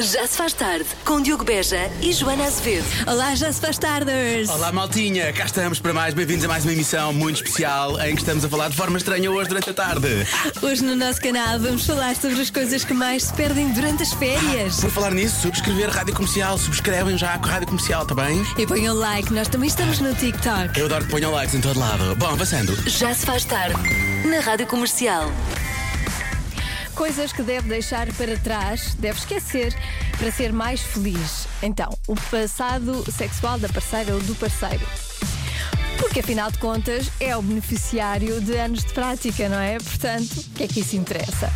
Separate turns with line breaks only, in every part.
Já se faz tarde com Diogo Beja e Joana Azevedo.
Olá, já se faz tardes.
Olá, maltinha, cá estamos para mais. Bem-vindos a mais uma emissão muito especial em que estamos a falar de forma estranha hoje durante a tarde.
Hoje no nosso canal vamos falar sobre as coisas que mais se perdem durante as férias.
Por falar nisso, subscrever Rádio Comercial, subscrevem já com a Rádio Comercial, tá bem?
E ponham like, nós também estamos no TikTok.
Eu adoro que ponham likes em todo lado. Bom, avançando.
Já se faz tarde na Rádio Comercial.
Coisas que deve deixar para trás, deve esquecer, para ser mais feliz. Então, o passado sexual da parceira ou do parceiro. Porque afinal de contas é o beneficiário de anos de prática, não é? Portanto, o que é que isso interessa?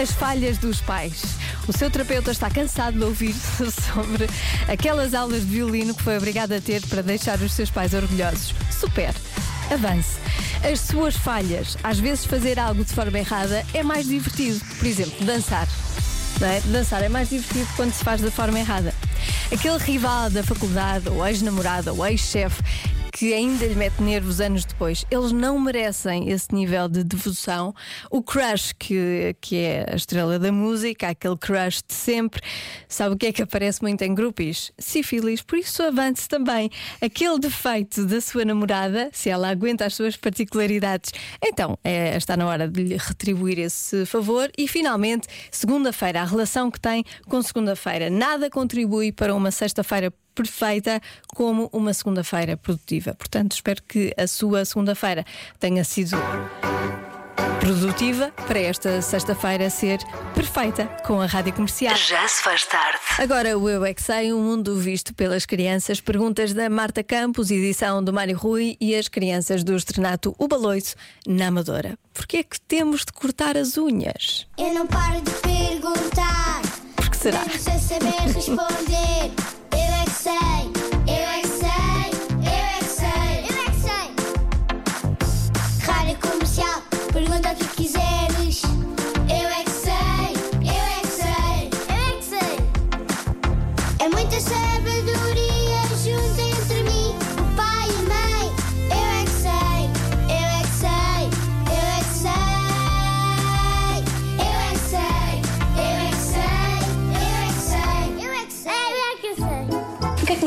As falhas dos pais. O seu terapeuta está cansado de ouvir sobre aquelas aulas de violino que foi obrigado a ter para deixar os seus pais orgulhosos. Super! Avance. As suas falhas, às vezes fazer algo de forma errada é mais divertido. Por exemplo, dançar. É? Dançar é mais divertido quando se faz da forma errada. Aquele rival da faculdade, ou ex-namorada, ou ex-chefe, que ainda lhe mete nervos anos depois, eles não merecem esse nível de devoção. O crush, que, que é a estrela da música, aquele crush de sempre, sabe o que é que aparece muito em grupos? Sífilis, por isso avance também. Aquele defeito da sua namorada, se ela aguenta as suas particularidades, então é, está na hora de lhe retribuir esse favor. E finalmente, segunda-feira, a relação que tem com segunda-feira. Nada contribui para uma sexta-feira perfeita como uma segunda-feira produtiva. Portanto, espero que a sua segunda-feira tenha sido produtiva para esta sexta-feira ser perfeita com a rádio comercial.
Já se faz tarde.
Agora o Eu é que Sei, um mundo visto pelas crianças. Perguntas da Marta Campos, edição do Mário Rui e as crianças do estrenato O Baloiço, na Amadora. Porquê é que temos de cortar as unhas?
Eu não paro de perguntar.
Por que será?
Mesmo sem saber responder. Eu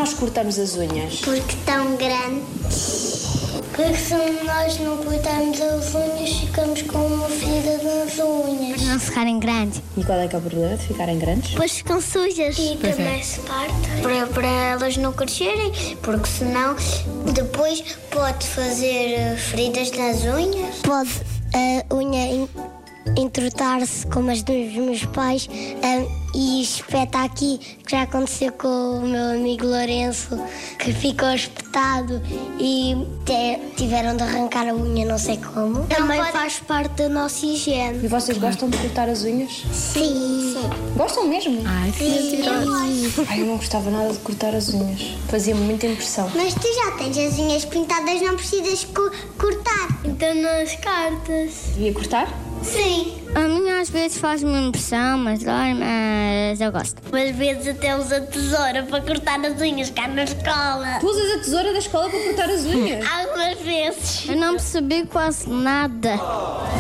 nós cortamos as unhas?
Porque estão grandes. Porque se nós não cortarmos as unhas, ficamos com uma ferida nas unhas. Não ficarem grandes.
E qual é que é o problema de ficarem grandes?
Depois ficam sujas. E também se partem. Para, para elas não crescerem, porque senão depois pode fazer eh, feridas nas unhas. Pode a unha entrotar-se como as dos meus pais e espeta aqui, que já aconteceu com o meu amigo Lourenço, que ficou espetado e te- tiveram de arrancar a unha, não sei como. Também faz parte da nossa higiene.
E vocês gostam de cortar as unhas?
Sim.
Gostam mesmo?
Ai, que mentiroso.
Ai, eu não gostava nada de cortar as unhas. Fazia-me muita impressão.
Mas tu já tens as unhas pintadas, não precisas co- cortar. Então nas cartas.
Devia cortar?
Sim. A minha às vezes faz-me impressão, mas dói, mas eu gosto. Às vezes até uso a tesoura para cortar as unhas cá na escola.
Tu usas a tesoura da escola para cortar as unhas?
Algumas vezes. Eu não percebi quase nada.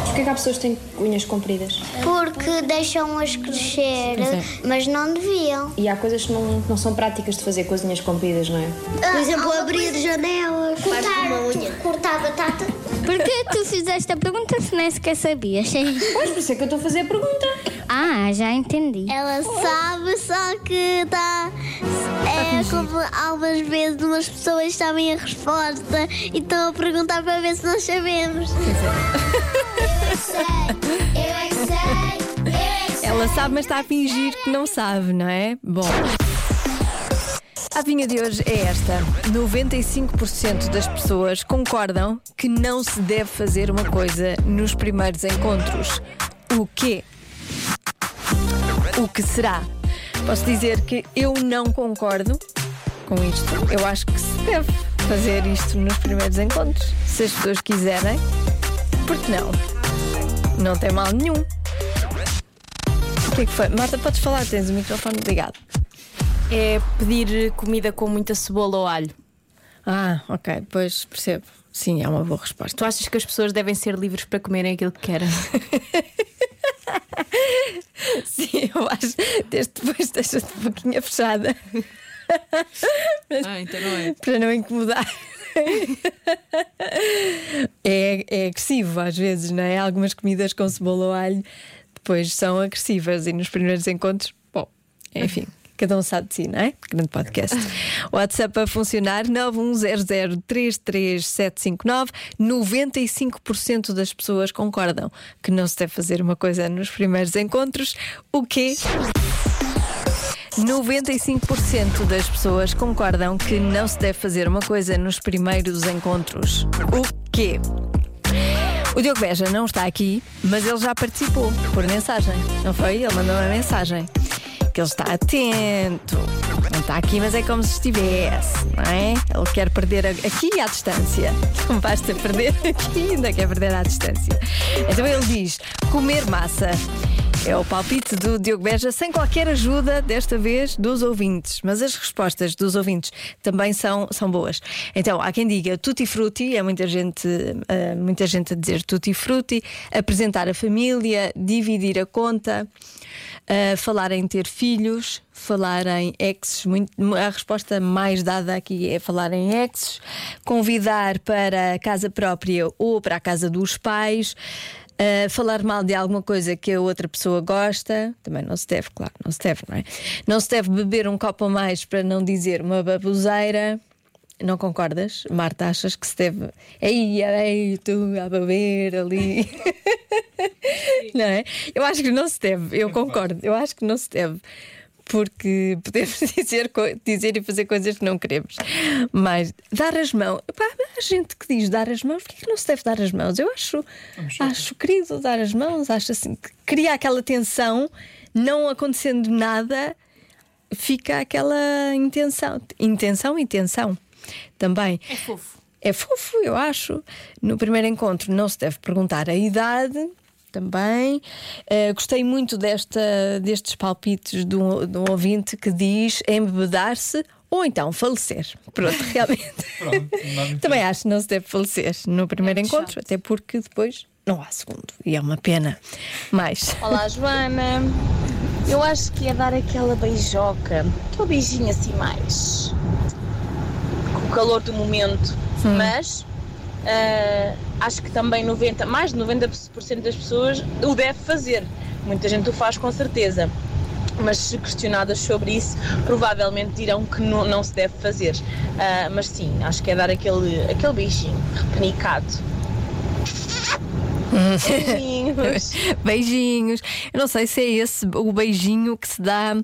Porquê que há pessoas que têm unhas compridas?
Porque deixam-as crescer, mas não deviam.
E há coisas que não, não são práticas de fazer com as unhas compridas, não é?
Por exemplo, abrir janelas. Cortar uma unha. Cortar batata. Por que tu fizeste a pergunta se nem sequer sabias?
Pois, por isso é que eu estou a fazer a pergunta.
Ah, já entendi. Ela sabe, só que está. É como algumas vezes umas pessoas sabem a resposta e estão a perguntar para ver se nós sabemos. Eu é que sei, eu é que sei.
Ela sabe, mas está a fingir que não sabe, não é? Bom. A vinha de hoje é esta: 95% das pessoas concordam que não se deve fazer uma coisa nos primeiros encontros. O quê? O que será? Posso dizer que eu não concordo com isto. Eu acho que se deve fazer isto nos primeiros encontros. Se as pessoas quiserem, por que não? Não tem mal nenhum. O que é que foi? Marta, podes falar? Tens o microfone ligado.
É pedir comida com muita cebola ou alho.
Ah, ok, pois percebo. Sim, é uma boa resposta.
Tu achas que as pessoas devem ser livres para comerem aquilo que querem?
Sim, eu acho. Desde depois deixa-te um pouquinho fechada.
Ah, então não é.
para não incomodar. É, é agressivo às vezes, não é? Algumas comidas com cebola ou alho depois são agressivas e nos primeiros encontros, bom, enfim. Cada um sabe de si, não é? Grande podcast. WhatsApp a funcionar 910033759. 95% das pessoas concordam que não se deve fazer uma coisa nos primeiros encontros. O quê? 95% das pessoas concordam que não se deve fazer uma coisa nos primeiros encontros. O quê? O Diogo Beja não está aqui, mas ele já participou por mensagem, não foi? Ele mandou uma mensagem que ele está atento. Não está aqui, mas é como se estivesse, não é? Ele quer perder aqui à distância. Não basta perder aqui, ainda quer perder à distância. Então ele diz: comer massa. É o palpite do Diogo Beja, sem qualquer ajuda, desta vez, dos ouvintes. Mas as respostas dos ouvintes também são, são boas. Então, há quem diga tutti frutti, é muita gente, ah, muita gente a dizer tutti frutti, apresentar a família, dividir a conta, ah, falar em ter filhos, falar em exes. Muito, a resposta mais dada aqui é falar em exes, convidar para a casa própria ou para a casa dos pais. Uh, falar mal de alguma coisa que a outra pessoa gosta, também não se deve, claro, não se deve, não é? Não se deve beber um copo a mais para não dizer uma baboseira. Não concordas, Marta? Achas que se deve. Ei, ei, tu a beber ali. não é? Eu acho que não se deve, eu concordo, eu acho que não se deve. Porque podemos dizer, dizer e fazer coisas que não queremos. Mas dar as mãos. Pá, há gente que diz dar as mãos, porquê que não se deve dar as mãos? Eu acho, acho querido dar as mãos, acho assim que cria aquela tensão, não acontecendo nada, fica aquela intenção. Intenção e tensão também.
É fofo.
É fofo, eu acho. No primeiro encontro não se deve perguntar a idade. Também Eh, gostei muito desta, destes palpites do, do ouvinte que diz embebedar-se ou então falecer. Pronto, realmente. Também acho que não se deve falecer no primeiro encontro, até porque depois não há segundo. E é uma pena. Mas.
Olá, Joana. Eu acho que é dar aquela beijoca, aquele beijinho assim mais com o calor do momento, mas ah, acho que também 90, mais de 90% das pessoas o deve fazer. Muita gente o faz com certeza. Mas se questionadas sobre isso, provavelmente dirão que não, não se deve fazer. Ah, mas sim, acho que é dar aquele, aquele beijinho repenicado. Beijinhos.
Beijinhos. Eu não sei se é esse o beijinho que se dá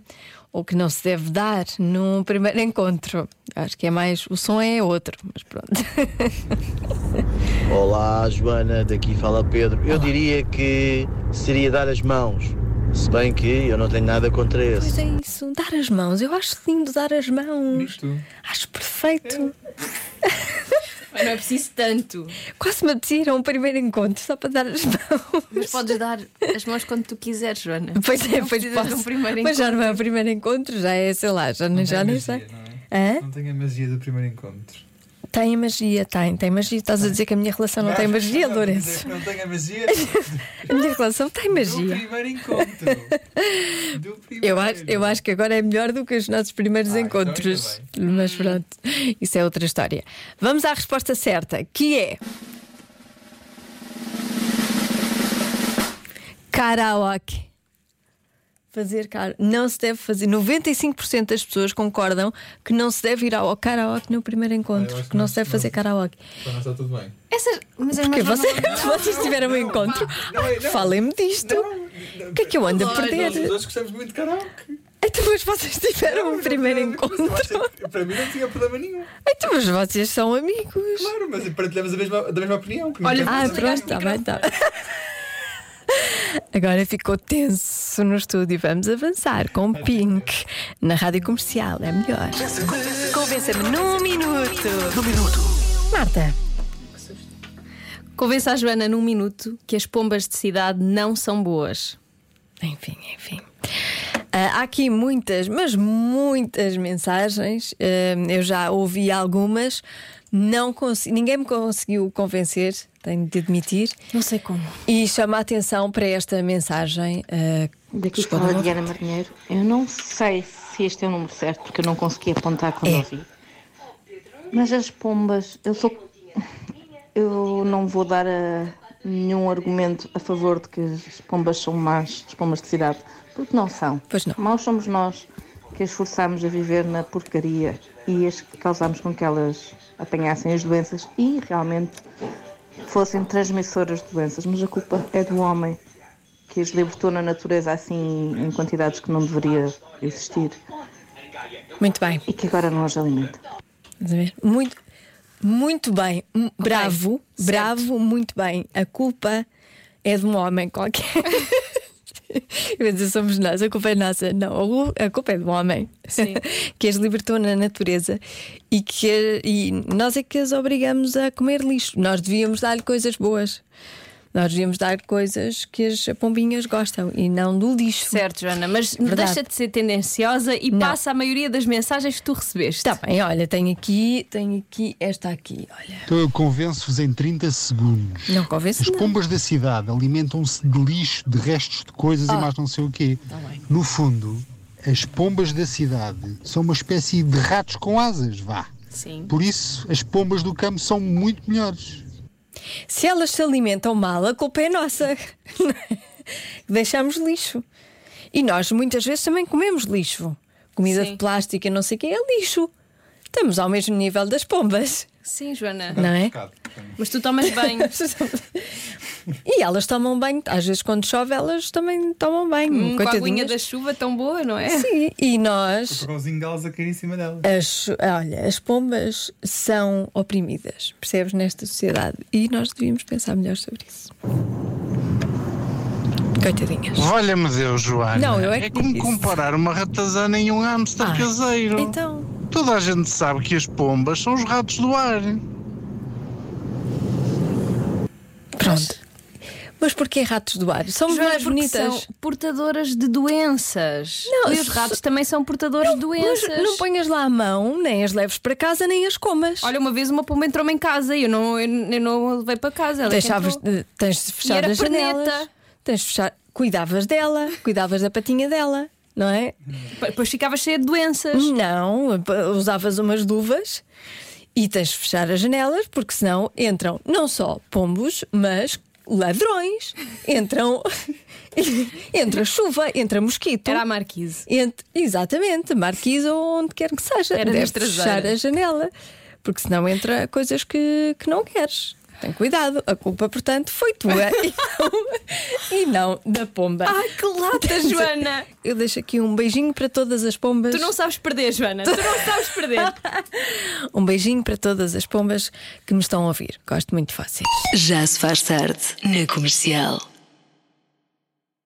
ou que não se deve dar num primeiro encontro. Acho que é mais. O som é outro, mas pronto.
Olá, Joana, daqui fala Pedro. Eu diria que seria dar as mãos, se bem que eu não tenho nada contra
Pois
esse.
é isso, dar as mãos. Eu acho lindo dar as mãos. Acho perfeito.
Mas não é preciso tanto.
Quase me apetecia ir a um primeiro encontro só para dar as mãos.
Mas podes dar as mãos quando tu quiseres, Joana.
Pois é,
Não
pois posso.
um primeiro
Mas já
encontro.
não é o primeiro encontro, já é, sei lá, já, nem- já nem sei.
é?
Hã?
Não tenho a magia do primeiro encontro.
Tem magia, tem, tem magia. Estás a dizer que a minha relação não tem magia,
Não,
Lourenço?
Não tenho a magia
A minha relação tem
do
magia.
primeiro encontro. Do primeiro.
Eu acho, eu acho que agora é melhor do que os nossos primeiros
Ah, então
encontros. Mas pronto, isso é outra história. Vamos à resposta certa, que é. Karaoke. Fazer karaoke. Não se deve fazer. 95% das pessoas concordam que não se deve ir ao karaoke no primeiro encontro.
que
que não
não-
se deve
não-
fazer karaoke.
Então não está tudo bem.
Essas, mas as
Porque
mãos
você,
não-
se vocês tiveram um encontro, falem-me disto. O que é que eu ando a
Nós
perder?
dois gostamos muito de karaoke.
Então, mas vocês tiveram um primeiro encontro.
que Para mim não tinha problema nenhum.
Então, mas vocês são amigos.
Claro, mas partilhamos a mesma, da mesma opinião. que
Olha,
Ah,
Vamos
pronto, está bem, está. Agora ficou tenso no estúdio. Vamos avançar com Pink na rádio comercial. É melhor. Convença-me num minuto. Num minuto. Marta,
Convença a Joana num minuto que as pombas de cidade não são boas.
enfim, enfim. Ah, há aqui muitas, mas muitas mensagens. Ah, eu já ouvi algumas. Não consi- ninguém me conseguiu convencer, tenho de admitir.
Não sei como.
E chama a atenção para esta mensagem. ah,
Daqui fala
de novo.
Diana Marinheiro. Eu não sei se este é o número certo, porque eu não consegui apontar quando
É.
ouvi. Mas as pombas, eu sou. Eu não vou dar a- nenhum argumento a favor de que as pombas são más, as pombas de cidade, porque não são.
Pois não.
Maus somos nós que as forçamos a viver na porcaria e as que causamos com que elas apanhassem as doenças e realmente fossem transmissoras de doenças. Mas a culpa é do homem que as libertou na natureza assim em quantidades que não deveria existir
Muito bem.
e que agora não as alimenta.
Muito, muito bem. Bravo, bravo, muito bem. A culpa é de um homem qualquer. Eu ia dizer, somos nós, a culpa é nossa. Não, a culpa é de um homem
Sim.
que as libertou na natureza e que e nós é que as obrigamos a comer lixo. Nós devíamos dar-lhe coisas boas. Nós devíamos dar coisas que as pombinhas gostam e não do lixo.
Certo, Joana, mas
Verdade.
deixa de ser tendenciosa e
Não.
passa a maioria das mensagens que tu recebeste.
Está bem, olha, tenho aqui, tenho aqui, esta aqui, olha.
Então eu convenço-vos em 30 segundos.
Não convence
As
não.
pombas da cidade alimentam-se de lixo, de restos de coisas
Ah.
e mais não sei o quê.
Tá
No fundo, as pombas da cidade são uma espécie de ratos com asas, vá.
Sim.
Por isso, as pombas do campo são muito melhores.
Se elas se alimentam mal, a culpa é nossa. Deixamos lixo. E nós muitas vezes também comemos lixo. Comida
Sim.
de plástico e não sei o que é lixo. Estamos ao mesmo nível das pombas,
Sim, Joana.
não é?
Mas tu tomas banho.
E elas tomam banho, às vezes quando chove, elas também tomam banho.
Hum, com a aguinha da chuva tão boa, não é?
Sim, e nós.
Com os engalos a cair em cima dela.
As, olha, as pombas são oprimidas, percebes, nesta sociedade. E nós devíamos pensar melhor sobre isso. Coitadinhas.
Olha-me Deus, Joana.
Não, eu é que
é como
digo isso.
comparar uma ratazana e um hamster
Ah,
caseiro.
Então,
Toda a gente sabe que as pombas são os ratos do ar.
pronto. Mas porquê ratos do ar? Somos
Joana,
mais bonitas.
são portadoras de doenças.
Não,
e os
se-
ratos também são portadores de doenças.
Não ponhas lá a mão, nem as leves para casa, nem as comas.
Olha, uma vez uma pomba entrou-me em casa e eu não, eu, eu não a levei para casa.
Deixavas, tens de fechar as janelas.
perneta.
Tens de fechar. Cuidavas dela, cuidavas da patinha dela, não é?
Depois ficava cheia de doenças.
Não, usavas umas luvas e tens de fechar as janelas, porque senão entram não só pombos, mas ladrões. Entram. entra chuva, entra mosquito.
Era a marquise.
Ent- exatamente, marquise ou onde quer que seja.
Era traseiras.
fechar a janela, porque senão entra coisas que, que não queres. Tem cuidado, a culpa, portanto, foi tua e não, e não da pomba.
Ai, que lata, Joana!
Eu deixo aqui um beijinho para todas as pombas.
Tu não sabes perder, Joana. Tu não sabes perder.
Um beijinho para todas as pombas que me estão a ouvir. Gosto muito de vocês.
Já se faz tarde na comercial.